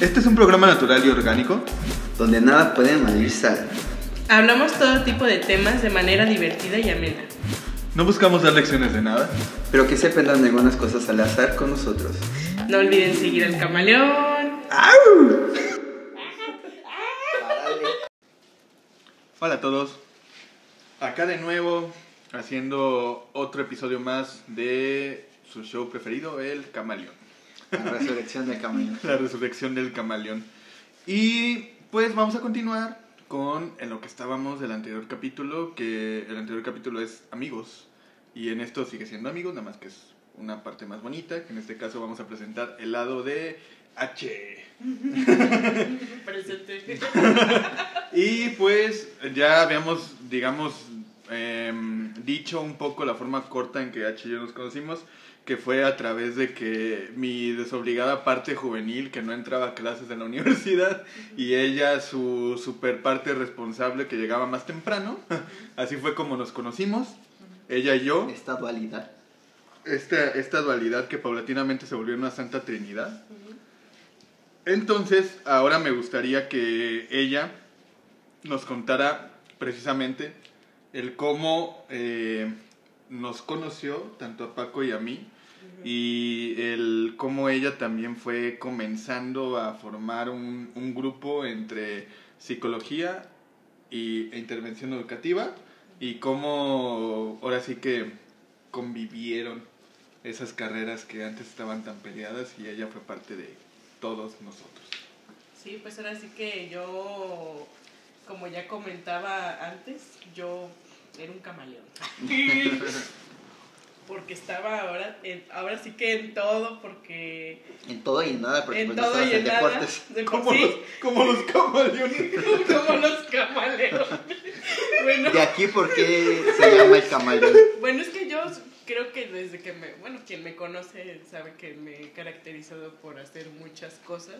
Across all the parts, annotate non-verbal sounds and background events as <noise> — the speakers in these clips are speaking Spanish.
Este es un programa natural y orgánico. donde nada puede sal. Hablamos todo tipo de temas de manera divertida y amena. No buscamos dar lecciones de nada. Pero que se aprendan algunas cosas al azar con nosotros. No olviden seguir al camaleón. Hola a todos. Acá de nuevo haciendo otro episodio más de su show preferido, El Camaleón. La resurrección de Camino. La resurrección del camaleón. Y pues vamos a continuar con en lo que estábamos del anterior capítulo, que el anterior capítulo es amigos. Y en esto sigue siendo amigos, nada más que es una parte más bonita, que en este caso vamos a presentar el lado de H. <laughs> Presente. <laughs> Y pues ya habíamos, digamos, em, dicho un poco la forma corta en que H y yo nos conocimos, que fue a través de que mi desobligada parte juvenil, que no entraba a clases en la <laughs> universidad, y ella su super parte responsable que llegaba más temprano. <laughs> Así fue como nos conocimos, ella y yo. Esta dualidad. Esta, esta dualidad que paulatinamente se volvió una santa trinidad. Entonces, ahora me gustaría que ella nos contara precisamente el cómo eh, nos conoció, tanto a Paco y a mí, y el cómo ella también fue comenzando a formar un, un grupo entre psicología y, e intervención educativa, y cómo ahora sí que convivieron esas carreras que antes estaban tan peleadas y ella fue parte de todos nosotros. Sí, pues ahora sí que yo, como ya comentaba antes, yo era un camaleón. <laughs> porque estaba ahora, en- ahora sí que en todo, porque En todo y en nada, porque en pues, todo y en nada, de Como sí, los, como los camaleones. <laughs> como los camaleones. Bueno, De aquí, ¿por qué se llama el camaleón? bueno, es que yo creo que desde que me, bueno, quien me conoce sabe que me he caracterizado por hacer muchas cosas,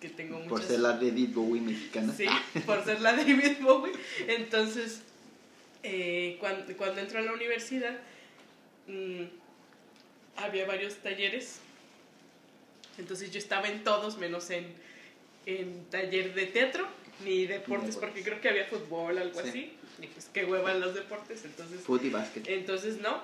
que tengo muchas... Por ser la David Bowie mexicana. Sí, por ser la David Bowie. Entonces, eh, cuando, cuando entró a la universidad, mm, había varios talleres. Entonces yo estaba en todos, menos en, en taller de teatro ni deportes, porque creo que había fútbol, algo Sí. así. Y pues qué hueva los deportes, entonces Foot y básquet. entonces no.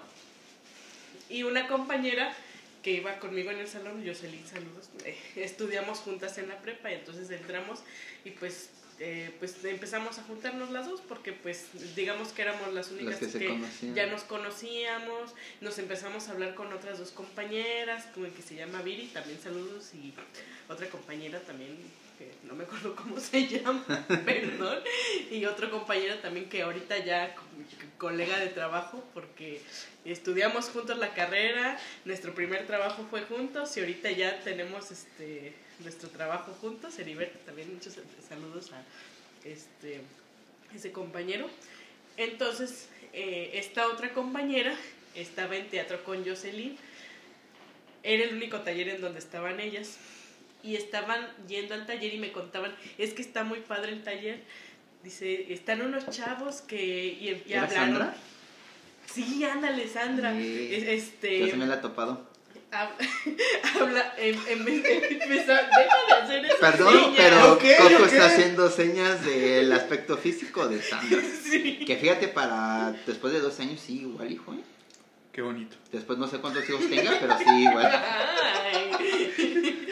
Y una compañera que iba conmigo en el salón, Jocelyn, saludos, eh, estudiamos juntas en la prepa y entonces entramos y pues, eh, pues empezamos a juntarnos las dos porque pues digamos que éramos las únicas que ya nos conocíamos, nos empezamos a hablar con otras dos compañeras, como el que se llama Viri, también saludos y otra compañera también que no me acuerdo cómo <laughs> se llama, perdón, y otro compañero también que ahorita ya co- colega de trabajo porque estudiamos juntos la carrera, nuestro primer trabajo fue juntos y ahorita ya tenemos este nuestro trabajo juntos, Heriberto también muchos saludos a este ese compañero. Entonces, eh, esta otra compañera estaba en teatro con Jocelyn. Era el único taller en donde estaban ellas. Y estaban yendo al taller y me contaban, es que está muy padre el taller. Dice, están unos chavos que y, y ¿Era hablaron. Sandra? Sí, ándale, Sandra. Sí. Es- Este, Yo se me la he topado. Hab- <laughs> habla, en, en vez de empezar, deja de hacer eso. Perdón, niña. pero Ok, Coco ok. está haciendo señas del aspecto físico de Sandra. <laughs> Sí. Que fíjate, para después de dos años, sí, igual, hijo. ¿eh? Qué bonito. Después no sé cuántos hijos tenga, pero sí, igual. Ay.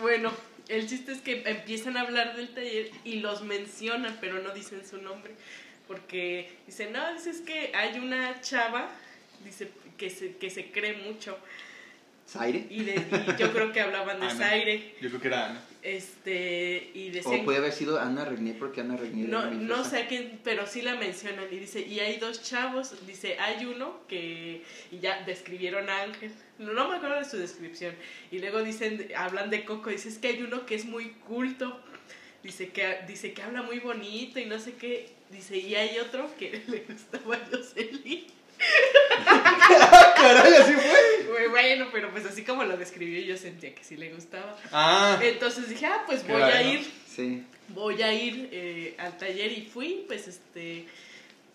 Bueno, el chiste es que empiezan a hablar del taller y los mencionan, pero no dicen su nombre. Porque dicen, no, dices que hay una chava, dice, que se, que se cree mucho. ¿Zaire? Y, de- y yo creo que hablaban de <laughs> Ana. Zaire. Yo creo que era Ana. Este, y O decían, puede haber sido Ana Regnier, porque Ana Regnier no, era no sé a quién, pero sí la mencionan y dice, y hay dos chavos, dice, hay uno que, y ya describieron a Ángel, no, no me acuerdo de su descripción, y luego dicen, hablan de Coco, dice, es que hay uno que es muy culto, dice que, dice que habla muy bonito y no sé qué, dice, y hay otro que <laughs> le gustaba a Jocelyn. Caray, así fue. Bueno, pero pues así como lo describió yo sentía que sí le gustaba. Ah, Entonces dije, ah, pues voy a ir Sí. voy a ir eh, al taller y fui, pues este,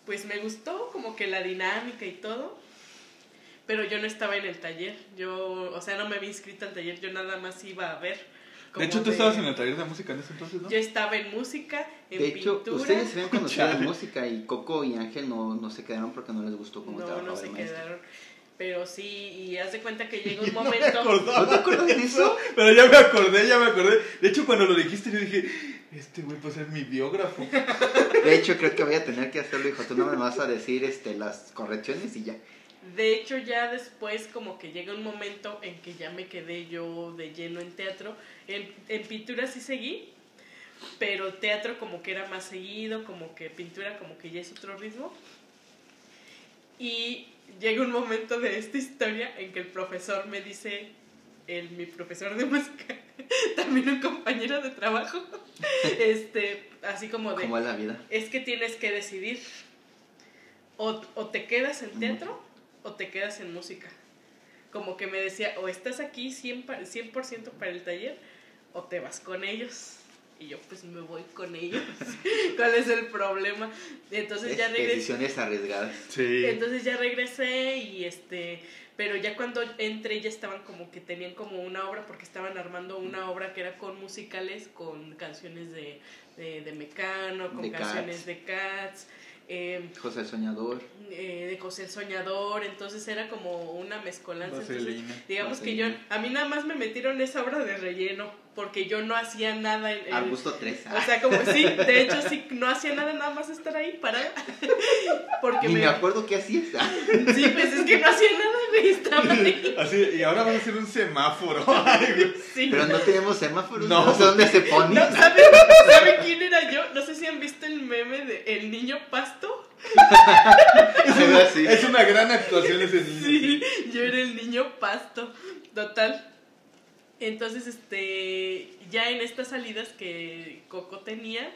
pues me gustó como que la dinámica y todo, pero yo no estaba en el taller, yo, o sea, no me había inscrito al taller, yo nada más iba a ver. Como De hecho, tú de- estabas en el taller de música en ese entonces, ¿no? Yo estaba en música, en De hecho, pintura. ustedes se habían conocido en música y Coco y Ángel no, no se quedaron porque no les gustó cómo No, trabajaba no se el maestro. quedaron. Pero sí, y haz de cuenta que <laughs> llega un No me momento. acordaba ¿No te acuerdas de eso? Pero ya me acordé, ya me acordé. De hecho, cuando lo dijiste, yo dije, este güey puede ser mi biógrafo. De hecho, creo que voy a tener que hacerlo, hijo. Tú no me vas a decir este, las correcciones y ya. De hecho, ya después como que llega un momento en que ya me quedé yo de lleno en teatro. En, en pintura sí seguí, pero teatro como que era más seguido, como que pintura como que ya es otro ritmo. Y llega un momento de esta historia en que el profesor me dice, el, mi profesor de música, <laughs> también un compañero de trabajo, <laughs> este, así como de... ¿Cómo es la vida? es que tienes que decidir. O, o te quedas en teatro o te quedas en música. Como que me decía, o estás aquí 100%, pa- 100 para el taller o te vas con ellos. Y yo pues me voy con ellos. <laughs> ¿Cuál es el problema? Entonces ya Es- regresé. decisiones arriesgadas. Sí. Entonces ya regresé y este, pero ya cuando entré ya estaban como que tenían como una obra porque estaban armando una obra que era con musicales, con canciones de, de, de Mecano, con De canciones Cats. de Cats, eh, José el Soñador. eh, de José el Soñador, entonces era como una mezcolanza. Entonces, Vaselina. digamos que yo, a mí nada más me metieron esa obra de relleno porque yo no hacía nada en, en- Al gusto 3. o sea, como sí, de hecho sí, no hacía nada, nada más estar ahí parada. <laughs> Porque Ni me, me acuerdo qué hacías. Sí, pues es que no hacía nada, güey, estaba ahí. <laughs> Así, y ahora vamos a hacer un semáforo. <laughs> Ay, güey. Sí. Pero no tenemos semáforos. No. No, sé dónde se ponen. No, ¿saben, ¿saben quién era yo? No sé si han visto el meme de El Niño Pasto. Es una gran actuación ese niño. Sí, yo era el niño Pasto. Total. Entonces, este, ya en estas salidas que Coco tenía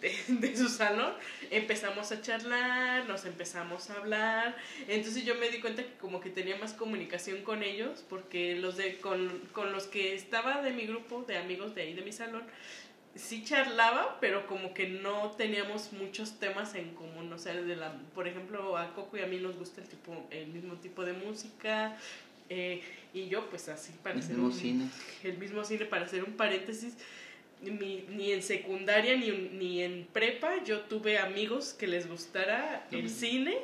de, de su salón, empezamos a charlar, nos empezamos a hablar. Entonces yo me di cuenta que como que tenía más comunicación con ellos, porque los de, con, con los que estaba de mi grupo de amigos de ahí de mi salón, sí charlaba, pero como que no teníamos muchos temas en común. O sea, de la, por ejemplo, a Coco y a mí nos gusta el, tipo, el mismo tipo de música. eh, y yo, pues así, para El hacer mismo un- cine. el mismo cine, para hacer un paréntesis, ni, ni en secundaria ni, ni en prepa yo tuve amigos que les gustara el cine,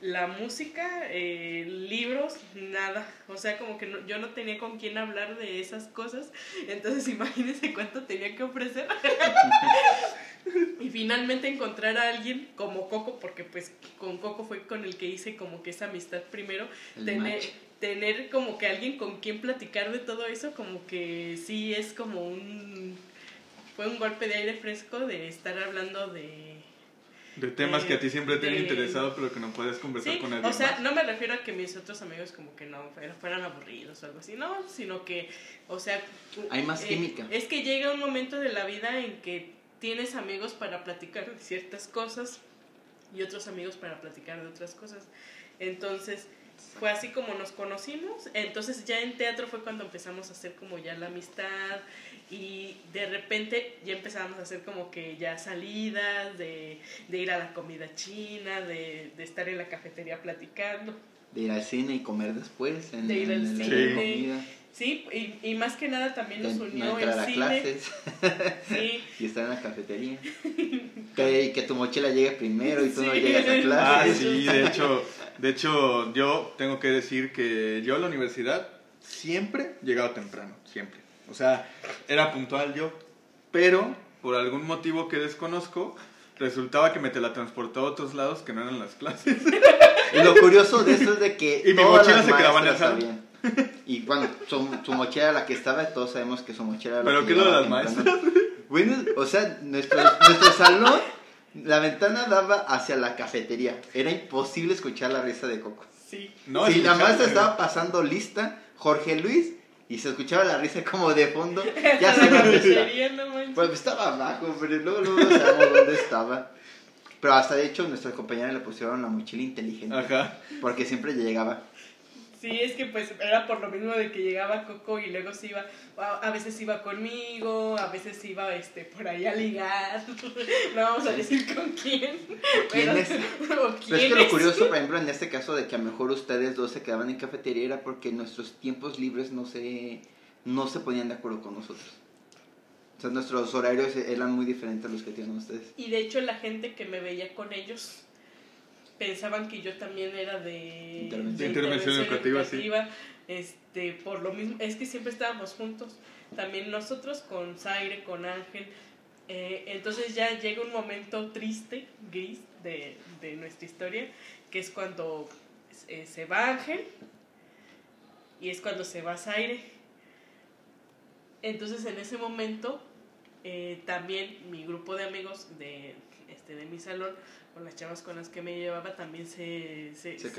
la música, eh, libros, nada. O sea, como que no- yo no tenía con quién hablar de esas cosas. Entonces <laughs> imagínense cuánto tenía que ofrecer. y finalmente encontrar a alguien como Coco, porque pues con Coco fue con el que hice como que esa amistad primero El tener, match. Tener como que alguien con quien platicar de todo eso, como que sí es como un... Fue un golpe de aire fresco de estar hablando de... De temas De- que a ti siempre te han interesado, pero que no puedes conversar Sí, con alguien o sea, más. no me refiero a que mis otros amigos como que no fueran, fueran aburridos o algo así, no, sino que, o sea... Hay más eh, química. Es que llega un momento de la vida en que tienes amigos para platicar de ciertas cosas y otros amigos para platicar de otras cosas. Entonces, fue así como nos conocimos. Entonces, ya en teatro fue cuando empezamos a hacer como ya la amistad y de repente ya empezamos a hacer como que ya salidas, de, de ir a la comida china, de, de estar en la cafetería platicando. De ir al cine y comer después. En, De ir al en cine. comida. Sí, y, y más que nada también De nos no unió entrar el a cine. clases <laughs> Sí, <laughs> y estar en la cafetería. <laughs> que, que tu mochila llegue primero y tú no llegas a Ah, clases. sí, de hecho, de hecho, yo tengo que decir que yo a la universidad siempre llegaba temprano, siempre. O sea, era puntual yo, pero por algún motivo que desconozco, resultaba que me teletransportaba a otros lados que no eran las clases. Y lo curioso de esto es de que Y mi mochila las se quedaba en el maestras salón. Y bueno, su, su mochila era la que estaba, todos sabemos que su mochila era la ¿Pero que qué es lo de las temprano. Bueno, o sea, nuestro, nuestro salón, la ventana daba hacia la cafetería. Era imposible escuchar la risa de Coco. sí. No, si la maestra estaba pasando lista, Jorge Luis, y se escuchaba la risa como de fondo, <laughs> ya se la no manches. Pues estaba abajo, pero luego, luego sabemos dónde estaba. Pero hasta de hecho, nuestra compañera le pusieron la mochila inteligente. Ajá. Porque siempre llegaba. Sí, es que pues era por lo mismo de que llegaba Coco y luego se iba, a a veces iba conmigo, a veces iba este por ahí a ligar, <laughs> no vamos a decir con quién. ¿Quién es? o Pero es que lo curioso, por ejemplo, en este caso de que a lo mejor ustedes dos se quedaban en cafetería era porque nuestros tiempos libres no se, no se ponían de acuerdo con nosotros. O sea, nuestros horarios eran muy diferentes a los que tienen ustedes. Y de hecho la gente que me veía con ellos pensaban que yo también era de Intervención. De intervención educativa, sí. Este, por lo mismo, es que siempre estábamos juntos. También nosotros con Zaire, con Ángel. Eh, entonces ya llega un momento triste, gris, de, de nuestra historia, que es cuando eh, se va Ángel y es cuando se va Zaire. Entonces en ese momento eh, también mi grupo de amigos de, este, de mi salón, con las chavas con las que me llevaba, también se... Se, Se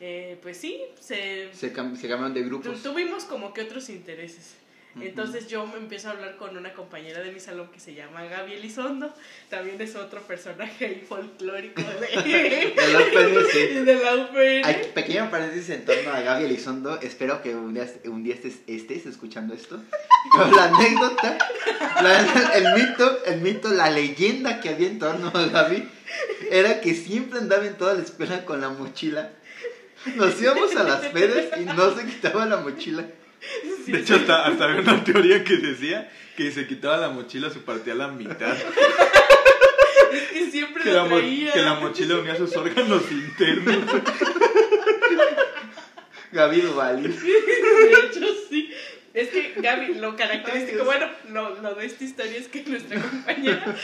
eh, pues sí, se, Se, cam- se cambiaron de grupos. tuvimos como que otros intereses. Entonces yo me empiezo a hablar con una compañera de mi salón que se llama Gaby Elizondo, también es otro personaje ahí folclórico de, <laughs> De la UPN, <laughs> de la UPN. Hay pequeño paréntesis en torno a Gaby Elizondo. Espero que un día, un día estés, estés escuchando esto. <laughs> Pero la anécdota, la- el mito, el mito, la leyenda que había en torno a Gaby era que siempre andaba en toda la escuela con la mochila. Nos íbamos a las pedas y no se quitaba la mochila. De hecho, hasta, hasta había una teoría que decía que se quitaba la mochila, se partía a la mitad. Es que siempre Que la, traía. que la mochila unía sus órganos internos. Gaby Duvalín. <laughs> De hecho, sí. Es que Gaby, lo característico, bueno, lo, lo de esta historia es que nuestra compañera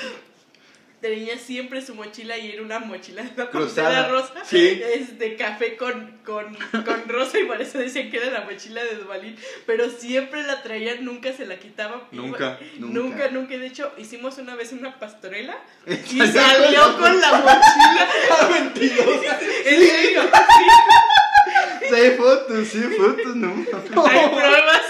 tenía siempre su mochila y era una mochila de la Cruzada. rosa. Sí. Es de café con, con, con rosa y por eso decían que era la mochila de Duvalín. Pero siempre la traía, nunca se la quitaba. Nunca. Nunca, Nunca. De hecho, hicimos una vez una pastorela <laughs> y Salió con con la mochila. <laughs> Mentirosa. <laughs> En serio, Sí, hay fotos, sí, fotos, no. hay pruebas.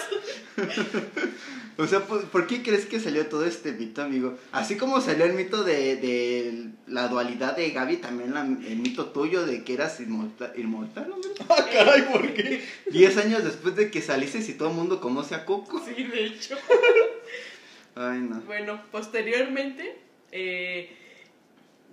O sea, ¿por, por qué crees que salió todo este mito, amigo? Así como salió el mito de, de la dualidad de Gaby, también la- el mito tuyo de que eras inmortal, inmortal <laughs> ¿no? Ah, caray, ¿por qué? Diez años después de que saliste y todo el mundo conoce a Coco. Sí, de hecho. Ay, no. Bueno, posteriormente, eh,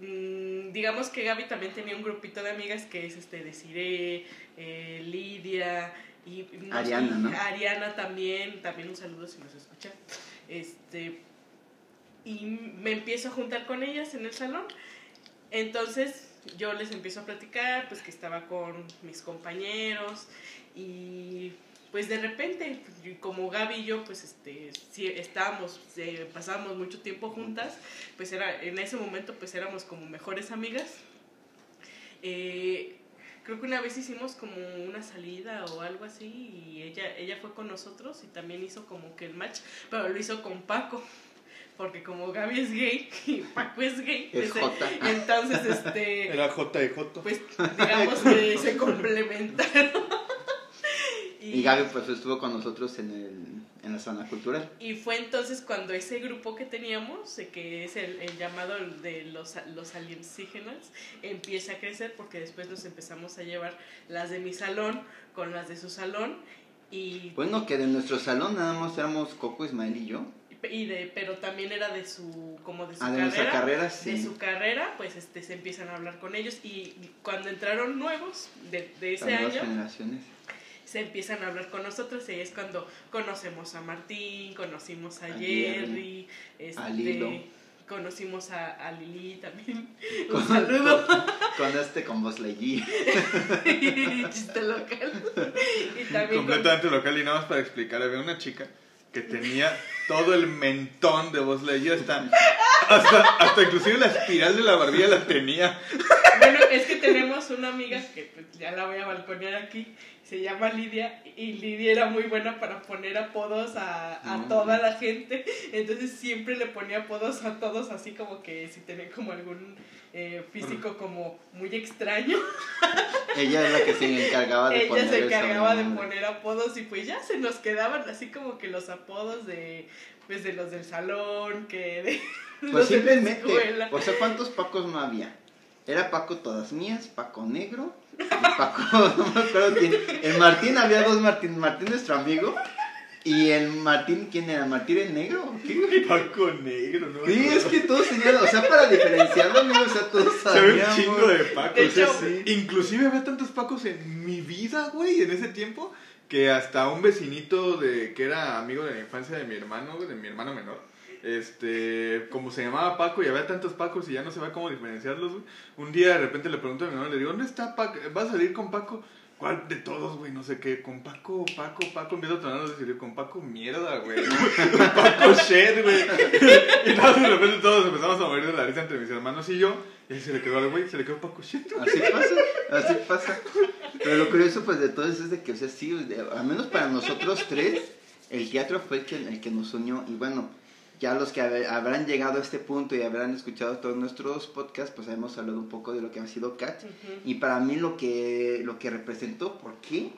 mm, digamos que Gaby también tenía un grupito de amigas que es este Desiree, eh, Lidia y no Ariana, ¿no? Ariana también, también un saludo si nos escucha. Este y me empiezo a juntar con ellas en el salón. Entonces yo les empiezo a platicar, pues que estaba con mis compañeros y pues de repente, como Gaby y yo, pues este, sí, estábamos, eh, pasábamos mucho tiempo juntas, pues era, en ese momento pues éramos como mejores amigas. Eh, creo que una vez hicimos como una salida o algo así y ella, ella fue con nosotros y también hizo como que el match, pero lo hizo con Paco. Porque como Gaby es gay <laughs> y Paco es gay, Es entonces este <laughs> Era J de Joto. pues digamos que se complementaron. Y Gaby pues estuvo con nosotros en, el, en la zona cultural. y fue entonces cuando ese grupo que teníamos, que es el, el llamado de los, los alienígenas, empieza a crecer porque después nos empezamos a llevar las de mi salón con las de su salón y, Bueno, que de nuestro salón nada más éramos Coco, Ismael y yo. y de, pero también era de su como de su Ah, de carrera. nuestra carrera, de sí. su carrera, pues este se empiezan a hablar con ellos y cuando entraron nuevos de, de ese Las año, generaciones. Se empiezan a hablar con nosotros y ahí es cuando conocemos a Martín, conocimos a, A Jerry, este, a Lilo. conocimos a, a Lili también. <laughs> Con- Un saludo. Con, con este, con Buzz. <laughs> Chiste local. Y también con- Completamente local y nada más para explicar, había una chica que tenía todo el mentón de voz Lightyear, hasta, hasta, hasta inclusive la espiral de la barbilla la tenía. Bueno, es que tenemos una amiga que pues, ya la voy a balconear aquí, se llama Lidia, y Lidia era muy buena para poner apodos a, a Mm. toda la gente, entonces siempre le ponía apodos a todos, así como que si tenían como algún eh, físico como muy extraño, <laughs> Ella es la que se encargaba de ella poner se encargaba de poner apodos y pues ya se nos quedaban así como que los apodos de pues de los del salón, que de <laughs> Pues los de la escuela. o sea, ¿cuántos Pacos no había? Era Paco todas mías, Paco negro, Paco, <laughs> no me acuerdo quién. El Martín, había dos Martín, Martín nuestro amigo, y el Martín, ¿quién era? ¿Martín el negro? qué? <laughs> Paco negro, ¿no? Sí, es que todos tenían, o sea, para diferenciarlo, amigo, o sea, todos <laughs> Se ve un chingo de Pacos. De o sea, hecho- sí. Inclusive había tantos Pacos en mi vida, güey, en ese tiempo, que hasta un vecinito de que era amigo de la infancia de mi hermano, de mi hermano menor, este, como se llamaba Paco y había tantos Pacos y ya no se ve cómo diferenciarlos, güey. Un día de repente le pregunto a mi hermano, le digo, ¿dónde está Paco? ¿Vas a salir con Paco? ¿Cuál de todos, güey? No sé qué. Con Paco, Paco, Paco. Empiezo a tomarnos decir, con Paco, mierda, güey. Paco, shit, güey. Y nada, de repente todos empezamos a morir de la risa entre mis hermanos y yo. Y ahí se le quedó al güey, se le quedó Paco, shit. Así pasa, así pasa. Pero lo curioso, pues, de todo eso es de que, o sea, sí, al menos para nosotros tres, el teatro fue el que, el que nos unió. Y bueno, ya los que hab- habrán llegado a este punto y habrán escuchado todos nuestros podcasts, pues hemos hablado un poco de lo que ha sido Cat. Ujú. Y para mí lo que, lo que representó, ¿por qué?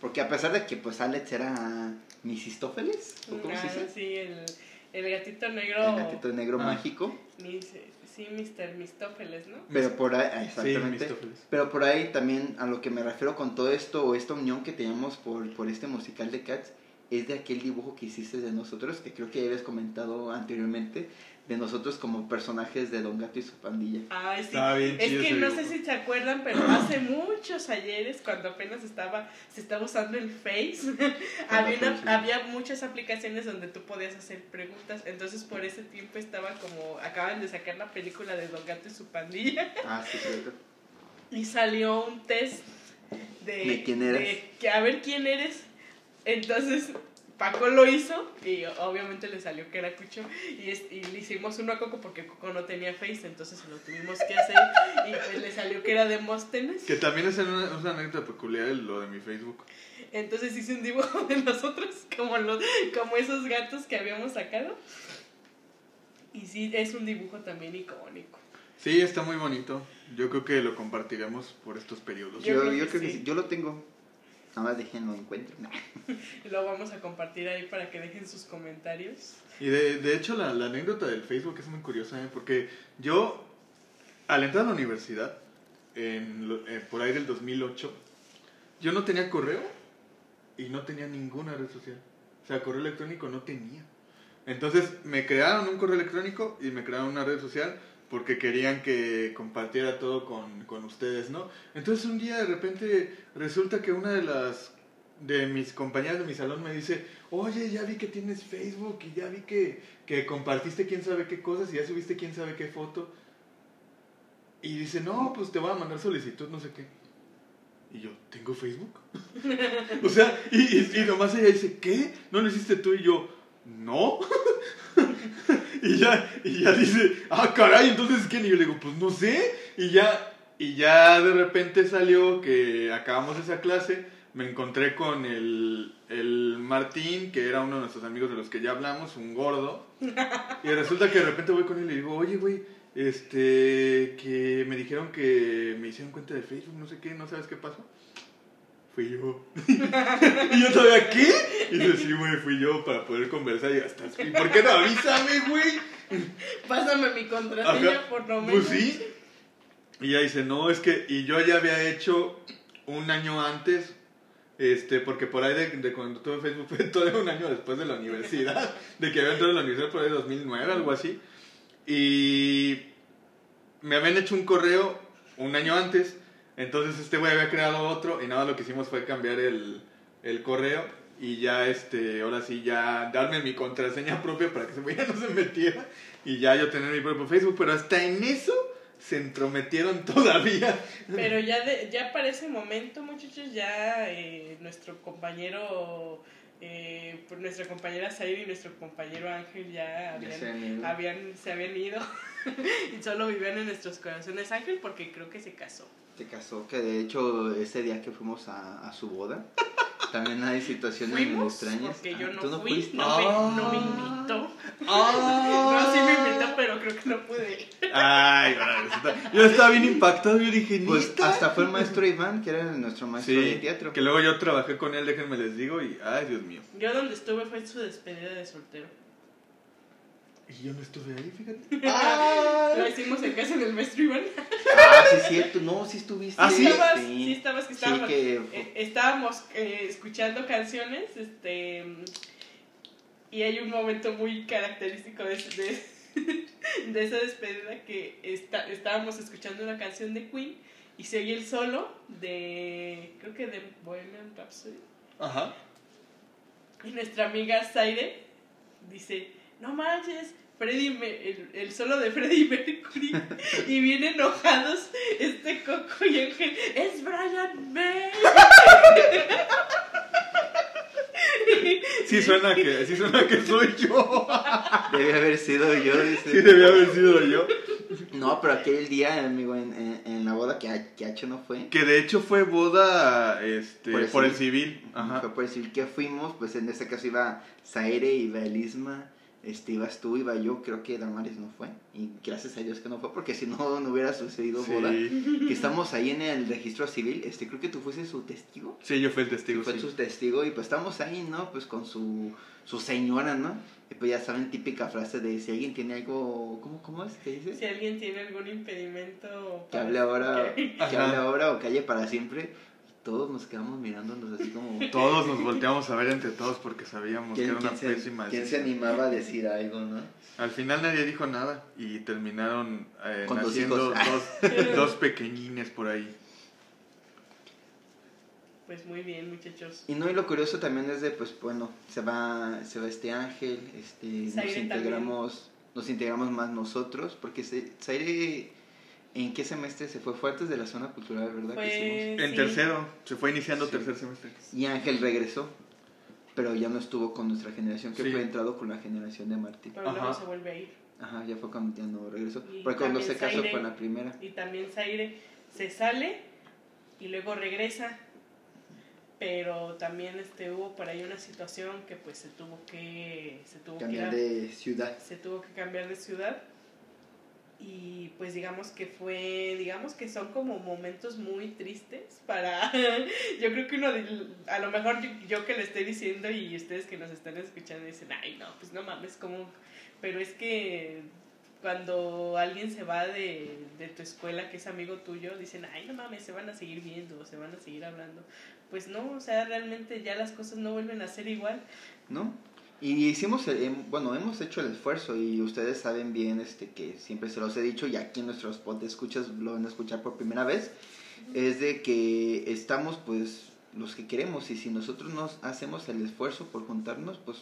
Porque a pesar de que pues Alex era Misistófeles, ¿o ¿cómo se Ah, dice? sí, el, el gatito negro. El gatito negro Ah. mágico. Mis- sí, Mr. Mistófeles, ¿no? Pero por ahí, ah, Sí, exactamente. Mistófeles. pero por ahí también a lo que me refiero con todo esto, o esta unión que teníamos por, por este musical de Cats, es de aquel dibujo que hiciste de nosotros, que creo que ya habías comentado anteriormente, de nosotros como personajes de Don Gato y su pandilla. Ay, sí. Estaba bien Es que no dibujo. sé si se acuerdan, pero hace muchos ayeres, cuando apenas estaba, se estaba usando el Face, <laughs> había, una- había muchas aplicaciones donde tú podías hacer preguntas. Entonces, por ese tiempo estaba como, acaban de sacar la película de Don Gato y su pandilla, <laughs> Ah, sí, cierto. y salió un test de, ¿De quién eres? de que a ver quién eres. Entonces, Paco lo hizo y obviamente le salió que era Cucho y, es- y le hicimos uno a Coco porque Coco no tenía face, entonces se lo tuvimos que hacer y pues le salió que era Demóstenes. Que también es una, es una anécdota peculiar lo de mi Facebook. Entonces hice un dibujo de nosotros como, los, como esos gatos que habíamos sacado. Y sí, es un dibujo también icónico. Sí, está muy bonito. Yo creo que lo compartiremos por estos periodos. Yo Yo, creo yo que creo que sí. sí. Yo lo tengo. Nada más déjenlo encuentro. <laughs> Lo vamos a compartir ahí para que dejen sus comentarios. Y de, de hecho la, la anécdota del Facebook es muy curiosa, ¿eh? porque yo, al entrar a la universidad, en, lo- eh, por ahí del 2008, yo no tenía correo y no tenía ninguna red social. O sea, correo electrónico no tenía. Entonces me crearon un correo electrónico y me crearon una red social porque querían que compartiera todo con, con ustedes, ¿no? Entonces un día de repente resulta que una de las de mis compañeras de mi salón me dice, oye, ya vi que tienes Facebook y ya vi que, que compartiste quién sabe qué cosas y ya subiste quién sabe qué foto. Y dice, no, pues te voy a mandar solicitud, no sé qué. Y yo, ¿tengo Facebook? <laughs> o sea, y, y, y nomás ella dice, ¿qué? ¿No lo hiciste tú? Y yo, no. <laughs> y, ya, y ya dice, ah, caray, entonces ¿quién? Y yo le digo, pues no sé. Y ya, y ya de repente salió que acabamos esa clase, me encontré con el, el Martín, que era uno de nuestros amigos de los que ya hablamos, un gordo. <laughs> Y resulta que de repente voy con él y le digo, oye, güey, este, que me dijeron que me hicieron cuenta de Facebook, no sé qué, ¿no sabes qué pasó? Fui yo. <laughs> y yo todavía, ¿qué? Y dice, sí, güey, fui yo para poder conversar y hasta, ¿y por qué no avísame, güey? Pásame mi contraseña Ajá. por lo menos. Pues sí. Y ella dice, no, es que, y yo ya había hecho un año antes, este, porque por ahí de, de cuando tuve Facebook <laughs> fue todo un año después de la universidad, de que había entrado a la universidad por ahí 2009, algo así. Y me habían hecho un correo un año antes, entonces este güey había creado otro y nada, lo que hicimos fue cambiar el, el correo y ya, este, ahora sí, ya darme mi contraseña <laughs> propia para que ese güey ya no se metiera y ya yo tener mi propio Facebook, pero hasta en eso se entrometieron <laughs> todavía. Pero ya, de, ya para ese momento, muchachos, ya eh, nuestro compañero, eh, pues nuestra compañera Zaire y nuestro compañero Ángel ya habían, se habían- se habían ido <laughs> y solo vivían en nuestros corazones. Ángel porque creo que se casó. Se casó, que de hecho ese día que fuimos a, a su boda, también hay situaciones muy extrañas. porque yo Ah, no ¿tú fui, fuiste? no, Ah. me, no me invitó. ¡Ah! No, sí me invitó, pero creo que no pude. Ay, yo estaba bien impactado, yo dije, Pues hasta fue el maestro Iván, que era nuestro maestro de Sí, teatro. que luego yo trabajé con él, déjenme les digo, y ay, Dios mío. Yo donde estuve fue en su despedida de soltero. Y yo no estuve ahí, fíjate. <laughs> Lo hicimos en casa del maestro Iván. Ah, sí, es cierto, no, sí estuviste. Ah, ¿sí? estabas, sí estabas, que Sí, estábamos, que eh, estábamos eh, escuchando canciones, este, y hay un momento muy característico de, de, <laughs> de esa despedida que está, estábamos escuchando una canción de Queen y se oye el solo de, creo que de Bohemian Rhapsody. Ajá. Y nuestra amiga Zaire dice, no manches, Freddie Me- el, el solo de Freddie Mercury. y bien enojados este Coco y Ángel, es Brian May. <laughs> Sí suena que, sí suena que soy yo. Debe haber sido yo, Sí dice. debía haber sido yo. No, pero aquel día, amigo, en, en, en la boda que, que H no fue. Que de hecho fue boda este, Por por el el, civil. Ajá. Fue por decir que fuimos, pues en este caso iba Zaire, iba Elisma, este, ibas tú, iba yo, creo que Damaris no fue. Y gracias a Dios que no fue, porque si no, <laughs> no hubiera sucedido boda. Sí. Que estamos ahí en el registro civil, este, creo que tú fuiste su testigo. sí, yo fui el testigo. fue sí. su testigo y pues estamos ahí, ¿no? Pues con su, su señora, ¿no? Y pues ya saben, típica frase de si alguien tiene algo, ¿cómo, cómo es que dice? Si alguien tiene algún impedimento... Que hable ahora, que- hable ahora o calle para siempre. Todos nos quedamos mirándonos así como... <laughs> Todos nos volteamos a ver entre todos porque sabíamos que ¿Quién, era una quién se, pésima quién se animaba a decir algo, no? Al final nadie dijo nada y terminaron eh, Con naciendo dos, <laughs> dos pequeñines por ahí. Pues muy bien, muchachos. Y no, y lo curioso también es de, pues bueno, se va, se va este ángel, este, nos integramos, nos integramos más nosotros, porque se, Zaire, ¿en qué semestre se fue? Fue antes de la zona cultural, ¿verdad? que hicimos? Fue... En sí. tercero, se fue iniciando Sí. tercer semestre. Y Ángel regresó, pero ya no estuvo con nuestra generación, que Sí. fue entrado con la generación de Martín. Pero luego se vuelve a ir. Ajá, ya fue cuando ya no regresó. Y Porque cuando se casó fue la primera. Y también Zaire se sale y luego regresa. Pero también este hubo por ahí una situación que pues se tuvo que se tuvo que ir Cambiar a- de ciudad. se tuvo que cambiar de ciudad y pues digamos que fue digamos que son como momentos muy tristes para <laughs> yo creo que uno a lo mejor yo, yo que le estoy diciendo y ustedes que nos están escuchando dicen ay no pues no mames como pero es que cuando alguien se va de, de tu escuela que es amigo tuyo dicen ay no mames se van a seguir viendo se van a seguir hablando. Pues no o sea realmente ya las cosas no vuelven a ser igual. ¿no? Y hicimos, el- em- bueno, hemos hecho el esfuerzo y ustedes saben bien este que siempre se los he dicho y aquí en nuestros pod escuchas lo van a escuchar por primera vez, es de que estamos pues los que queremos y si nosotros nos hacemos el esfuerzo por juntarnos, pues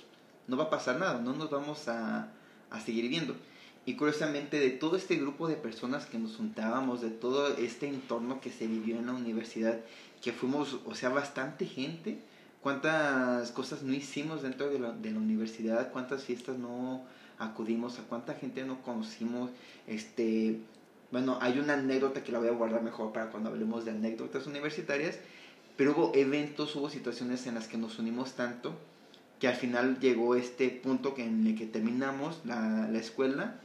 no va a pasar nada, no nos vamos a, a seguir viendo. Y curiosamente de todo este grupo de personas que nos juntábamos, de todo este entorno que se vivió en la universidad, que fuimos, o sea, bastante gente, cuántas cosas no hicimos dentro de la, de la universidad, cuántas fiestas no acudimos, a cuánta gente no conocimos, este, bueno, hay una anécdota que la voy a guardar mejor para cuando hablemos de anécdotas universitarias, pero hubo eventos, hubo situaciones en las que nos unimos tanto que al final llegó este punto que en el que terminamos la, la escuela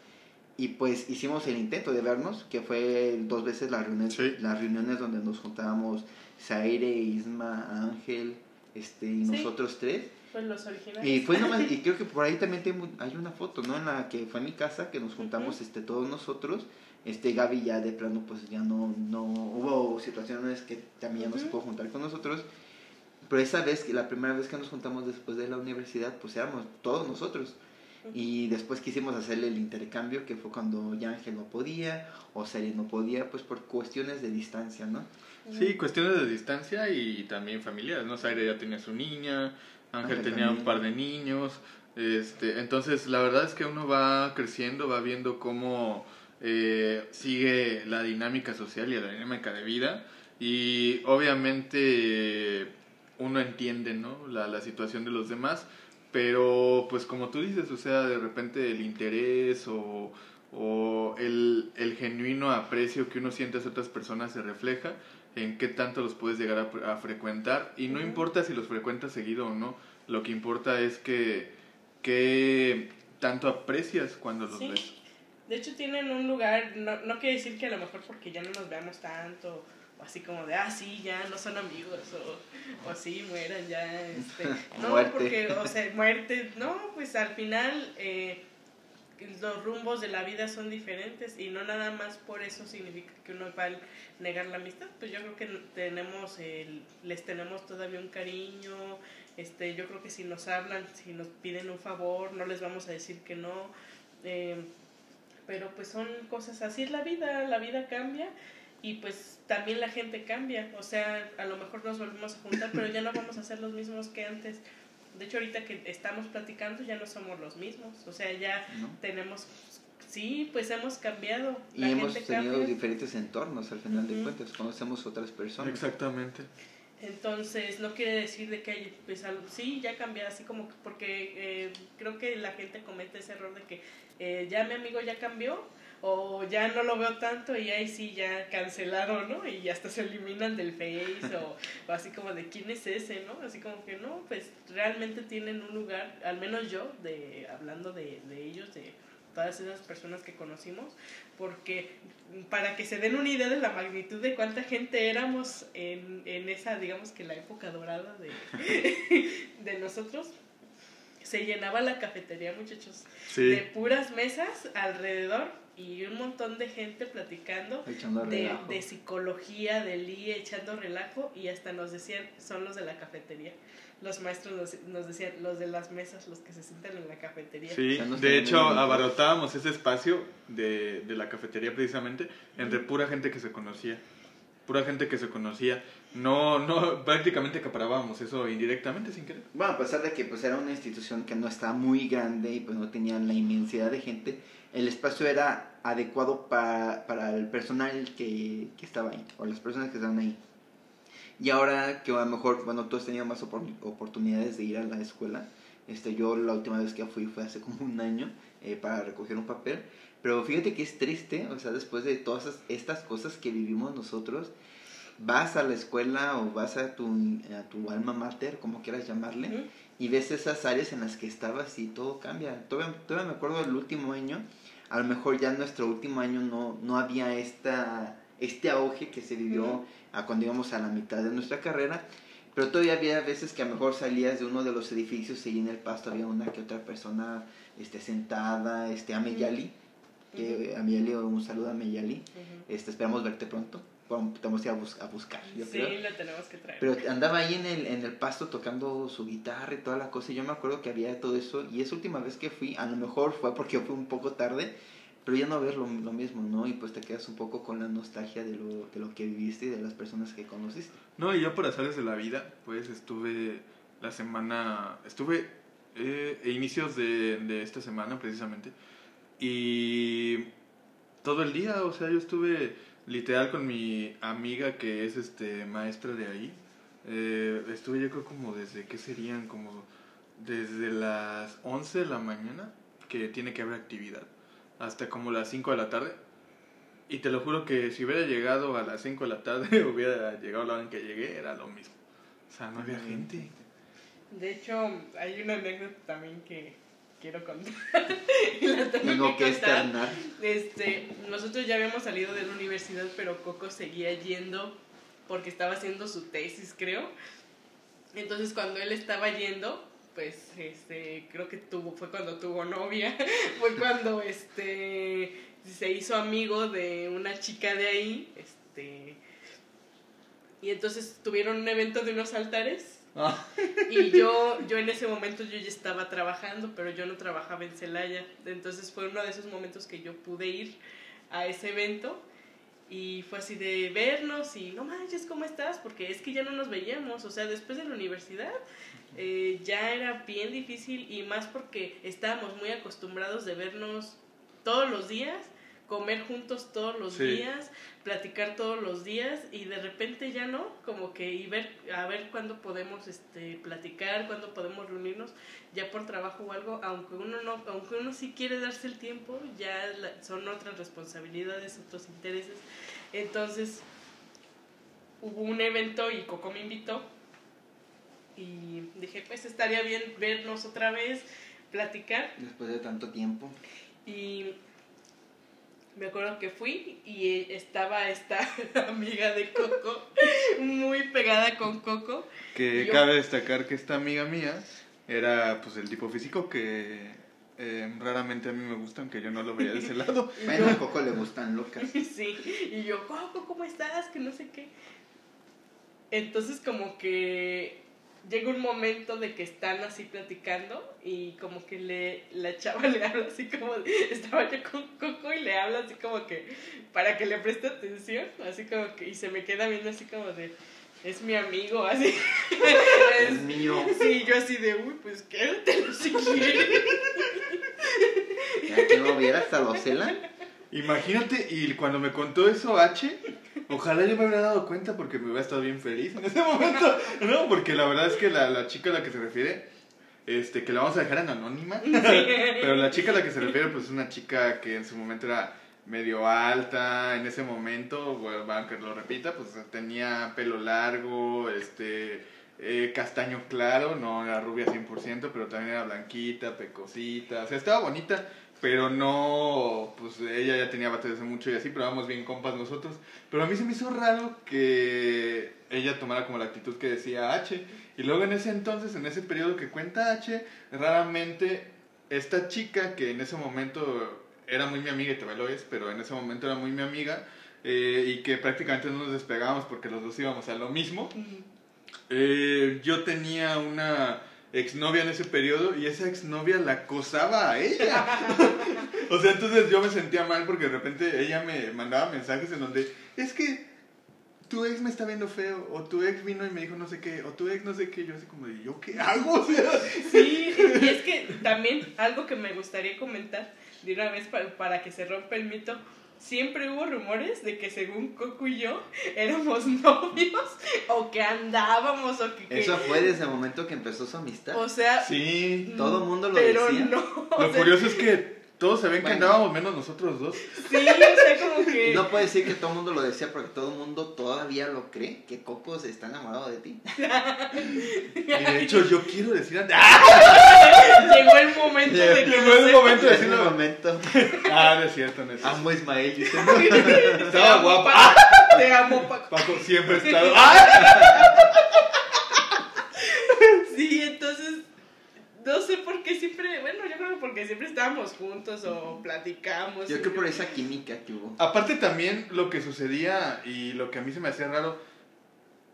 y pues hicimos el intento de vernos, que fue dos veces las reuniones, Sí. las reuniones donde nos juntábamos Zaire, Isma, Ángel, este, y nosotros tres. pues los originales Y fue nomás, y <laughs> creo que por ahí también tengo- hay una foto, ¿no? En la que fue mi casa, que nos juntamos este, todos nosotros. Este Gaby ya de plano pues ya no, no hubo situaciones que también ya no se pudo juntar con nosotros. Pero esa vez, que la primera vez que nos juntamos después de la universidad, pues éramos todos nosotros. Y después quisimos hacerle el intercambio, que fue cuando ya Ángel no podía, o Sari no podía, pues por cuestiones de distancia, ¿no? Sí, cuestiones de distancia y también familiares, ¿no? Zaire ya tenía su niña, Ángel tenía un par de niños, este, entonces la verdad es que uno va creciendo, va viendo cómo eh, sigue la dinámica social y la dinámica de vida y obviamente uno entiende, ¿no? La, la situación de los demás, pero pues como tú dices, o sea, de repente el interés o, o el, el genuino aprecio que uno siente hacia otras personas se refleja en qué tanto los puedes llegar a, a frecuentar y no importa si los frecuentas seguido o no, lo que importa es que, que tanto aprecias cuando los Sí. ves. De hecho tienen un lugar, no, no quiere decir que a lo mejor porque ya no nos veamos tanto, o así como de, ah, sí, ya no son amigos, o, o así, mueran ya, este, <laughs> no, porque, o sea, muerte, no, pues al final eh, los rumbos de la vida son diferentes y no nada más por eso significa que uno va a negar la amistad, pues yo creo que tenemos, el, les tenemos todavía un cariño, este, yo creo que si nos hablan, si nos piden un favor, no les vamos a decir que no, eh, pero pues son cosas así es la vida la vida cambia y pues también la gente cambia, o sea, a lo mejor nos volvemos a juntar, pero ya no vamos a ser los mismos que antes. De hecho, ahorita que estamos platicando ya no somos los mismos, o sea, ya ¿no? tenemos, sí, pues hemos cambiado. Y La hemos gente tenido cambia. diferentes entornos al final de cuentas, conocemos otras personas. Exactamente. Entonces, no quiere decir de que hay, pues, algo, sí, ya cambia, así como que- porque eh, creo que la gente comete ese error de que eh, ya mi amigo ya cambió o ya no lo veo tanto y ahí sí ya cancelaron, ¿no? Y hasta se eliminan del Face o, o así como de quién es ese, ¿no? Así como que no, pues realmente tienen un lugar, al menos yo, de hablando de, de ellos, de todas esas personas que conocimos, porque para que se den una idea de la magnitud de cuánta gente éramos en, en esa, digamos que la época dorada de, <laughs> de nosotros, se llenaba la cafetería, muchachos, de puras mesas alrededor y un montón de gente platicando de, de psicología, de LIE, echando relajo y hasta nos decían, son los de la cafetería. Los maestros nos, nos decían, los de las mesas, los que se sientan en la cafetería. Sí, O sea, no de hecho abarrotábamos ese espacio de, de la cafetería precisamente entre pura gente que se conocía. Pura gente que se conocía. No, no, prácticamente acaparábamos eso indirectamente sin querer. Bueno, a pesar de que pues era una institución que no estaba muy grande y pues no tenía la inmensidad de gente, el espacio era adecuado para, para el personal que, que estaba ahí, o las personas que estaban ahí. Y ahora que a lo mejor, bueno, tú has tenido más opor- oportunidades de ir a la escuela, este, yo la última vez que fui fue hace como un año eh, para recoger un papel, pero fíjate que es triste, o sea, después de todas estas cosas que vivimos nosotros, vas a la escuela o vas a tu, a tu alma mater, como quieras llamarle, y ves esas áreas en las que estabas y todo cambia. Todavía, todavía me acuerdo del último año, a lo mejor ya en nuestro último año no, no había esta, este auge que se vivió a cuando íbamos a la mitad de nuestra carrera, pero todavía había veces que a lo mejor salías de uno de los edificios y en el pasto había una que otra persona este, sentada, este, a Meyali, que a Meyali, un saludo a Meyali, este, esperamos verte pronto, Vamos- a a, bus- a buscar, yo Sí, creo. lo tenemos que traer. Pero andaba ahí en el, en el pasto tocando su guitarra y toda la cosa. Y yo me acuerdo que había todo eso. Y esa última vez que fui, a lo mejor fue porque fue un poco tarde. Pero ya no ves lo, lo mismo, ¿no? Y pues te quedas un poco con la nostalgia de lo, de lo que viviste y de las personas que conociste. No, y yo por azares de la vida, pues estuve la semana, estuve eh, a inicios de, de esta semana precisamente, y todo el día, o sea, yo estuve literal con mi amiga que es este maestra de ahí, eh, estuve yo creo como desde, ¿qué serían? Como desde las 11 de la mañana, que tiene que haber actividad, hasta como las 5 de la tarde. Y te lo juro que si hubiera llegado a las 5 de la tarde, <laughs> hubiera llegado a la hora en que llegué, era lo mismo. O sea, no había gente. De hecho, hay una anécdota también que quiero contar. <laughs> y la tengo, Tengo que contar. Este, nosotros ya habíamos salido de la universidad, pero Coco seguía yendo porque estaba haciendo su tesis, creo. Entonces, cuando él estaba yendo, pues, este, creo que tuvo, fue cuando tuvo novia, <laughs> fue cuando, este, se hizo amigo de una chica de ahí, este, y entonces tuvieron un evento de unos altares <laughs> Y yo, yo en ese momento yo ya estaba trabajando, pero yo no trabajaba en Celaya. Entonces fue uno de esos momentos que yo pude ir a ese evento y fue así de vernos y no manches, ¿cómo estás? Porque es que ya no nos veíamos, o sea, después de la universidad eh, ya era bien difícil y más porque estábamos muy acostumbrados de vernos todos los días, comer juntos todos los Sí. días, platicar todos los días y de repente ya no, como que y ver a ver cuándo podemos este platicar, cuándo podemos reunirnos ya por trabajo o algo, aunque uno no aunque uno sí quiere darse el tiempo, ya la- son otras responsabilidades, otros intereses. Entonces hubo un evento y Coco me invitó y dije, pues estaría bien vernos otra vez, platicar Después de tanto tiempo. y me acuerdo que fui y estaba esta <laughs> amiga de Coco, muy pegada con Coco. que Yo- cabe destacar que esta amiga mía era pues el tipo físico que eh, raramente a mí me gusta, aunque yo no lo veía de ese lado. <laughs> Bueno, a Coco le gustan locas. <laughs> Sí, y yo, Coco, ¿cómo estás? Que no sé qué. Entonces como que llega un momento de que están así platicando y como que le, la chava <laughs> le habla así como, estaba yo con Coco y le habla así como que, para que le preste atención, así como que, y se me queda viendo así como de, es mi amigo, así. <laughs> Es mío. Sí, yo así de, uy, pues quédatelo si quieres. Ya que no hubiera hasta lo celan. Imagínate, y cuando me contó eso H, ojalá yo me hubiera dado cuenta porque me hubiera estado bien feliz en ese momento. No, porque la verdad es que la, la chica a la que se refiere, este, que la vamos a dejar en anónima, pero la chica a la que se refiere, pues es una chica que en su momento era medio alta, en ese momento, bueno, aunque lo repita, pues tenía pelo largo, este, eh, castaño claro, no era rubia 100%, pero también era blanquita, pecosita, o sea, estaba bonita, pero no, pues ella ya tenía bate desde mucho y así, pero vamos bien compas nosotros. Pero a mí se me hizo raro que ella tomara como la actitud que decía H. Y luego en ese entonces, en ese periodo que cuenta H, raramente esta chica que en ese momento era muy mi amiga y todavía lo es, pero en ese momento era muy mi amiga eh, y que prácticamente no nos despegábamos porque los dos íbamos a lo mismo. Eh, yo tenía una exnovia en ese periodo y esa exnovia la acosaba a ella. <laughs> o sea, entonces yo me sentía mal porque de repente ella me mandaba mensajes en donde es que tu ex me está viendo feo o tu ex vino y me dijo no sé qué o tu ex no sé qué. Yo así como de, ¿yo qué hago? <laughs> O sea, Sí, y es que también algo que me gustaría comentar de una vez para, para que se rompa el mito. Siempre hubo rumores de que según Coco y yo éramos <laughs> novios o que andábamos o que... que- Eso fue desde el momento que empezó su amistad. O sea, sí. Todo el mundo lo pero decía. no. o Lo sea, curioso es que todos sabían que Bueno. andábamos menos nosotros dos. Sí, o sea, como que... <laughs> No puede decir que todo el mundo lo decía porque todo el mundo todavía lo cree, que Coco se está enamorado de ti. Y de hecho yo quiero decir... ¡Ah! <laughs> Llegó el momento de Llegó el momento de decirlo. momento, Ah, no es cierto, no es cierto. amo a Ismael. dice, <laughs> Estaba. Paco. Te amo, Paco. Paco siempre ha estado... ¡Ah! Sí, entonces, no sé por qué siempre, bueno, yo creo que porque siempre estábamos juntos o platicamos. Yo creo por esa química que hubo. Aparte también lo que sucedía y lo que a mí se me hacía raro,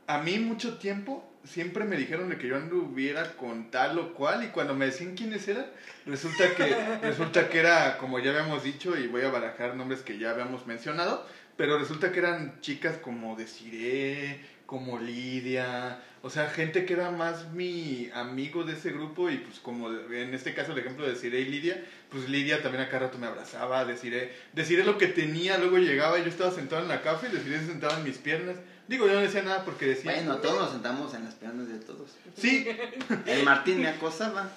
a mí mucho tiempo siempre me dijeron de que yo anduviera con tal o cual y cuando me decían quiénes eran, resulta que, <laughs> resulta que era, como ya habíamos dicho, y voy a barajar nombres que ya habíamos mencionado, pero resulta que eran chicas como Desiree, como Lidia, o sea, gente que era más mi amigo de ese grupo y pues como en este caso el ejemplo de Desiree y Lidia, pues Lidia también a cada rato me abrazaba, Desiree, Desiree lo que tenía, luego llegaba y yo estaba sentado en la café y Desiree se sentaba en mis piernas. Digo, yo no decía nada porque decía... Bueno, todos nos sentamos en las piernas de todos. Sí, El Martín me acosaba.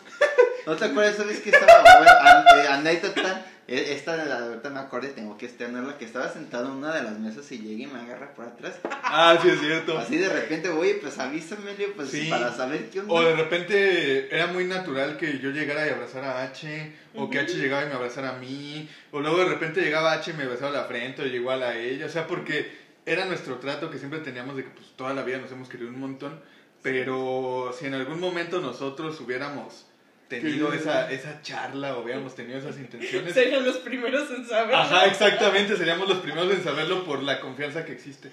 ¿No te acuerdas esa vez que estaba, bueno, anécdota, eh, esta de la ahorita me acordé, tengo que estrenarla, que estaba sentado en una de las mesas y llega y me agarra por atrás. ah, sí es cierto. Así de repente, oye, pues avísame, Leo, pues Sí. para saber qué onda. O de repente era muy natural que yo llegara y abrazara a H, o que H llegaba y me abrazara a mí, o luego de repente llegaba H y me besaba la frente, o igual a ella, o sea, porque era nuestro trato que siempre teníamos de que pues toda la vida nos hemos querido un montón, pero si en algún momento nosotros hubiéramos tenido esa, esa charla o hubiéramos tenido esas intenciones, Serían los primeros en saber. ajá, exactamente, seríamos los primeros en saberlo por la confianza que existe.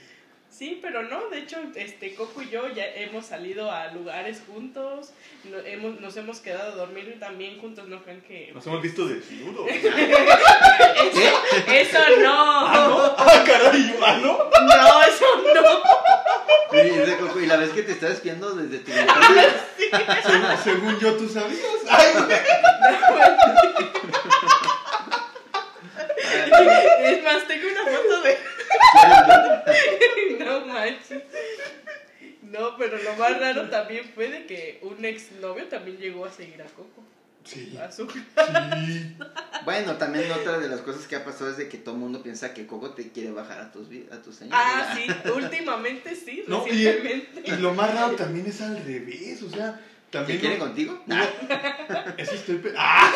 Sí, pero no, de hecho, este Coco y yo ya hemos salido a lugares juntos, no- hemos, nos hemos quedado a dormir también juntos, no crean que... Nos hemos visto desnudos. <laughs> ¿Qué? Eso no, ah, caray, ¿ah, no? no, eso no. Y, la vez que te estás espiando desde tu <laughs> ventana, Según, según yo, ¿tú sabías? Ay. Es más, tengo una foto de... <laughs> no manches. No, pero lo más raro también fue de que un exnovio también llegó a seguir a Coco. <laughs> Sí. Bueno, también otra de las cosas que ha pasado es de que todo el mundo piensa que Coco te quiere bajar a tus, a tus años. Ah, <laughs> sí, últimamente sí, No, y, recientemente. y lo más raro también es al revés, o sea, ¿Te también... quiere no- contigo? hubo- <laughs> Eso estoy... pe- ¡Ah!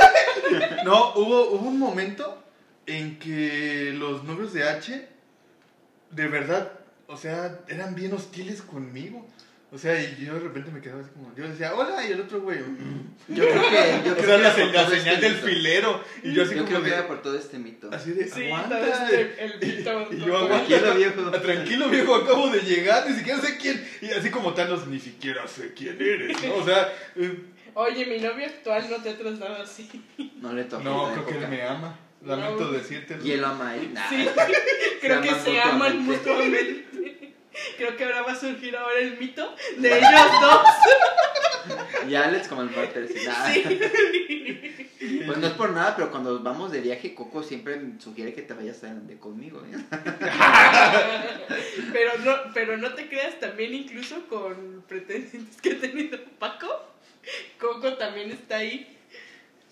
No, hubo, hubo un momento en que los novios de H, de verdad, o sea, eran bien hostiles conmigo. O sea, y yo de repente me quedaba así como, yo decía, hola, y el otro güey, mm. Yo creo que. Yo o creo sea, que la, señal este del mito. filero, y yo así Yo como creo que de, era por todo este mito. así de, Sí, aguanta, todo este, el mito. y yo todo. aguanta. Tranquilo, viejo. Tranquilo, viejo, acabo de llegar, ni siquiera sé quién. Y así como Thanos, ni siquiera sé quién eres, ¿no? O sea, eh, Oye, mi novio actual no te ha tratado así. No le tocó. no, creo que él me ama. Lamento No. decirte. Y él lo ama a él. Nah. Sí, creo que aman se aman mutuamente. <laughs> Creo que ahora va a surgir ahora el mito de ellos dos. <laughs> Y Alex como el martes. Nah. <laughs> Pues no es por nada, pero cuando vamos de viaje, Coco siempre sugiere que te vayas de, de conmigo. ¿eh? Pero no, pero no te creas también incluso con pretendientes que ha tenido Paco. Coco también está ahí.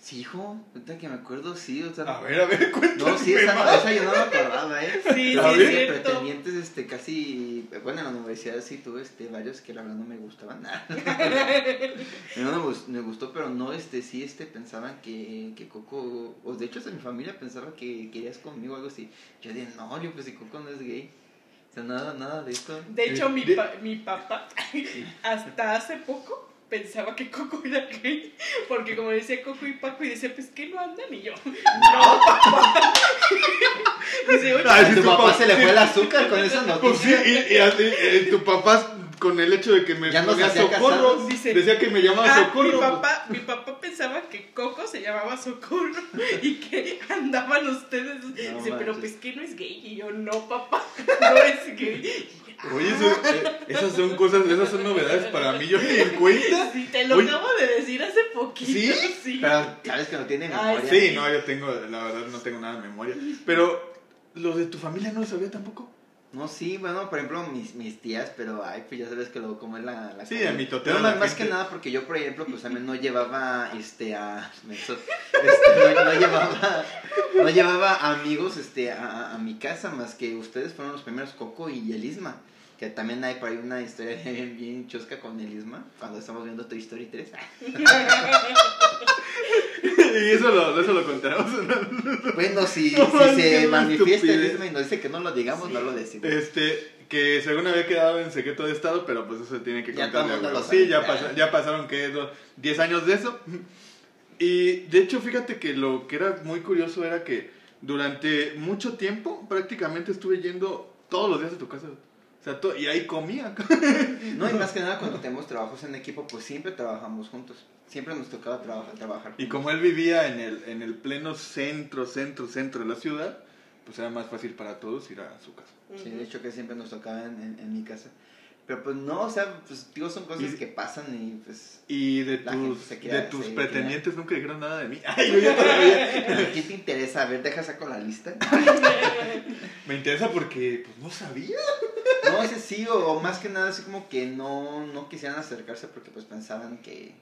Sí, hijo, ahorita que me acuerdo, sí, o sea. A ver, a ver, cuéntame. No, sí, esa, no, más. esa yo no me acordaba, ¿eh? Sí, sí, es cierto. pretendientes, este, casi, bueno, en la universidad sí tuve, este, varios que la verdad no me gustaban, nada. <laughs> <laughs> no me, gust- me gustó, pero no, este, sí, este, pensaban que, que Coco, o de hecho, hasta mi familia pensaba que querías conmigo o algo así. Yo dije, no, yo, pues, si Coco no es gay. O sea, nada, nada de esto. De hecho, mi, De- pa- mi papá <laughs> hasta hace poco pensaba que Coco era gay. Porque como decía Coco y Paco, y decía, pues que no andan. Y yo, no, papá. Dice, oye, Ay, A sí, tu tu papá papá- se le fue el azúcar con esa <laughs> Pues sí, noticia. y, y así, eh, tu papá con el hecho de que me Ya ponía socorro. Dice- decía que me llamaba Ah, socorro. mi papá, mi papá pensaba que Coco se llamaba Socorro y que andaban ustedes. Dice, pero pues que no es gay. Y yo, no, papá, <laughs> no es gay. Oye, eso- eh, esas son cosas, esas son novedades para mí, yo ni en cuenta. Sí, te lo Oye. acabo de decir hace poquito. ¿Sí? sí. Pero sabes que no tiene Ay, memoria. Sí, no, yo tengo, la verdad no tengo nada de memoria. Pero, ¿lo de tu familia no lo sabía tampoco? No, sí, bueno, por ejemplo, mis, mis tías, pero ay, pues ya sabes que luego como es la, la Sí, comida. a mi totero Pero más, más que nada porque yo, por ejemplo, pues también no llevaba, este, a... este, no, no llevaba, no llevaba amigos, este, a, a- a mi casa, más que ustedes fueron los primeros, Coco y Elisma. Que también hay por ahí una historia <laughs> bien, bien chosca con Elisma, cuando estamos viendo Toy Story 3. <laughs> y eso lo, eso lo contaremos. Bueno, si, No, <laughs> si se manifiesta estupidez. Elisma y nos dice que no lo digamos, no lo decimos. Este, que según había quedado en secreto de estado, pero pues eso se tiene que Ya contar. el huevo. lo. Sí, ya, pasa- ya pasaron que do- 10 años de eso. Y de hecho, fíjate que lo que era muy curioso era que durante mucho tiempo prácticamente estuve yendo todos los días a tu casa. O sea, y ahí comía. <laughs> No, y más que nada cuando tenemos trabajos en equipo, pues siempre trabajamos juntos. Siempre nos tocaba trabajar, trabajar Y como él vivía en el, en el pleno centro, centro, centro de la ciudad, pues era más fácil para todos ir a su casa. Sí, de hecho que siempre nos tocaba en, en- en mi casa. Pero pues no, o sea, pues digo, son cosas Y- que pasan y pues... Y de La gente tus, de tus se pretendientes nunca dijeron nada de mí. Ay, yo ya todavía. ¿Qué te interesa? A ver, deja saco la lista. <laughs> Me interesa porque pues no sabía. No, ese sí, o, o más que nada así como que no, no quisieran acercarse porque pues pensaban que,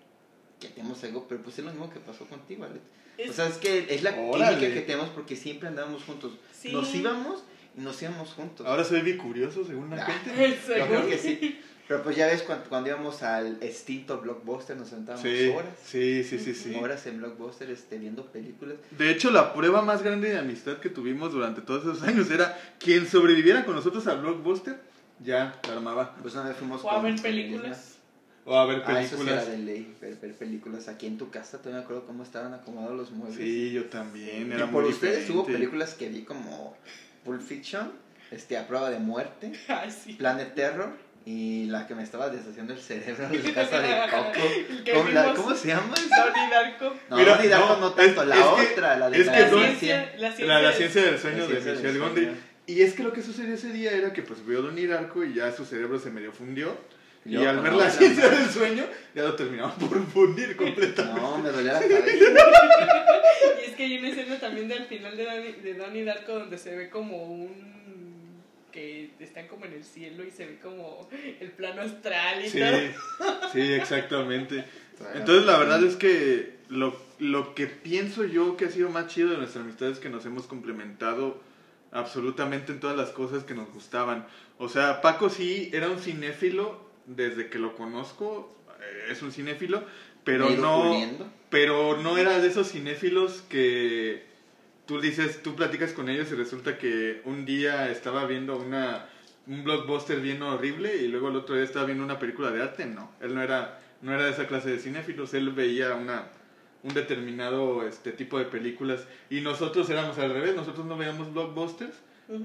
que tenemos algo, pero pues es lo mismo que pasó contigo, Alex. Es- O sea, es que es la Órale. química que tenemos porque siempre andábamos juntos. Sí. Nos íbamos nos íbamos juntos. Ahora soy bicurioso según la Ah. gente. <laughs> Yo creo que sí. Pero pues ya ves, cuando, cuando íbamos al extinto Blockbuster nos sentábamos Sí, horas. sí, sí, sí, sí. Horas en Blockbuster este, viendo películas. De hecho, la prueba más grande de amistad que tuvimos durante todos esos años era quien sobreviviera con nosotros a Blockbuster, ya la armaba. Pues una vez fuimos O a ver películas. O a ver Ah, eso sí era películas. de ley, ver, ver películas aquí en tu casa. Todavía me acuerdo cómo estaban acomodados los muebles. Sí, yo también. Y Era por muy ustedes diferente. hubo películas que vi como Pulp Fiction, este, A Prueba de Muerte, <laughs> Ay, sí. Planet Terror y la que me estaba deshaciendo el cerebro de casa de <laughs> Coco. ¿Cómo, la- vimos. ¿cómo se llama? Donnie Darko. No, Mira, Donnie Darko no, no, tanto, es- la es que- otra, la de es la que La ciencia, la ciencia, La, la del- ciencia del sueño La de ciencia del Michelle sueño. Gondry. Y es que lo que sucedió ese día era que pues vio Donnie Darko y ya su cerebro se medio fundió. Y, Yo al ver la ciencia del sueño, ya lo terminaba por fundir completamente. No, me dolía la cabeza. <laughs> Y es que hay una escena también del final de Donnie, de Donnie Darko donde se ve como un que están como en el cielo y se ve como el plano astral y Sí, todo. sí, exactamente. Entonces la verdad es que lo, lo que pienso yo que ha sido más chido de nuestra amistad es que nos hemos complementado absolutamente en todas las cosas que nos gustaban. O sea, Paco sí era un cinéfilo desde que lo conozco, eh, es un cinéfilo, pero no, pero no era de esos cinéfilos que tú dices, tú platicas con ellos y resulta que un día estaba viendo una un blockbuster bien horrible y luego el otro día estaba viendo una película de arte, no. Él no era, no era de esa clase de cinéfilos, él veía una, un determinado este tipo de películas y nosotros éramos al revés, nosotros no veíamos blockbusters.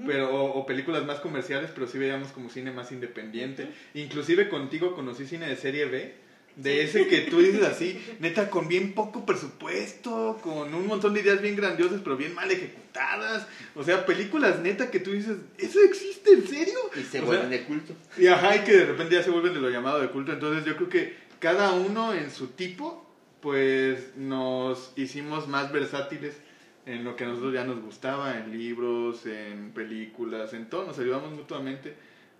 Pero, o, o películas más comerciales, pero sí veíamos como cine más independiente. Inclusive contigo conocí cine de serie B, de ese que tú dices así, <laughs> neta, con bien poco presupuesto, con un montón de ideas bien grandiosas, pero bien mal ejecutadas. O sea, películas neta que tú dices, ¿eso existe en serio? Y se O vuelven sea, de culto. Y ajá, y que de repente ya se vuelven de lo llamado de culto. Entonces yo creo que cada uno en su tipo, pues nos hicimos más versátiles en lo que a nosotros ya nos gustaba, en libros, en películas, en todo. Nos ayudamos mutuamente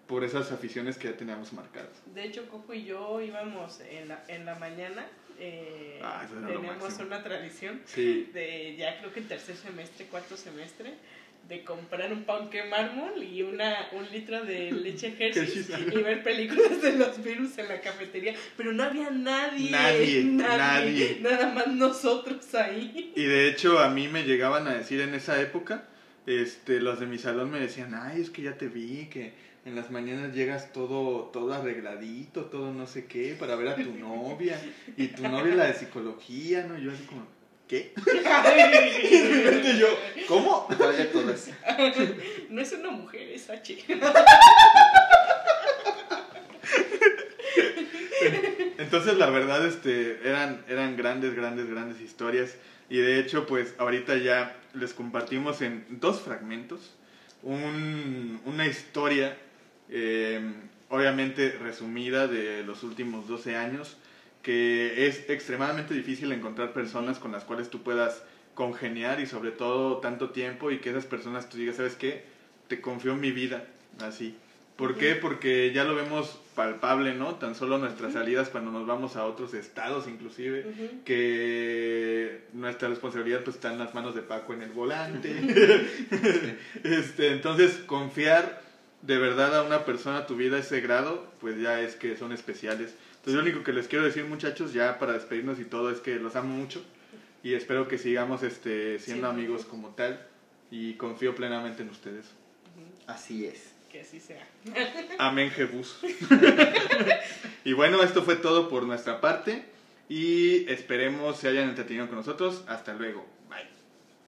por esas aficiones que ya teníamos marcadas. De hecho, Coco y yo íbamos en la, en la mañana. eh, Ah, máximo. una tradición Sí. de ya creo que el tercer semestre, cuarto semestre, de comprar un panque mármol y una, un litro de <laughs> leche Hershey's y ver películas de los virus en la cafetería. Pero no había nadie. <laughs> Nadie, nadie. Nada más nosotros ahí. Y de hecho a mí me llegaban a decir en esa época, este, los de mi salón me decían, ay, es que ya te vi, que en las mañanas llegas todo, todo arregladito, todo no sé qué, para ver a tu novia, y tu novia la de psicología, ¿no? Yo así como, ¿qué? Y de repente yo, ¿cómo? No es una mujer, es H. Entonces la verdad este eran eran grandes grandes grandes historias y de hecho pues ahorita ya les compartimos en dos fragmentos un- una historia eh, obviamente resumida de los últimos 12 años que es extremadamente difícil encontrar personas con las cuales tú puedas congeniar y sobre todo tanto tiempo y que esas personas tú digas, ¿sabes qué? Te confío en mi vida, así. ¿Por qué? Porque ya lo vemos palpable, ¿no? Tan solo nuestras salidas cuando nos vamos a otros estados inclusive, que nuestra responsabilidad pues está en las manos de Paco en el volante. <laughs> este, entonces, confiar de verdad a una persona a tu vida a ese grado, pues ya es que son especiales. Entonces, lo único que les quiero decir, muchachos, ya para despedirnos y todo, es que los amo mucho y espero que sigamos este, siendo Sí. amigos como tal y confío plenamente en ustedes. Así es. Que así sea. <laughs> Amén, Jebus. <laughs> y bueno, esto fue todo por nuestra parte y esperemos se hayan entretenido con nosotros. Hasta luego.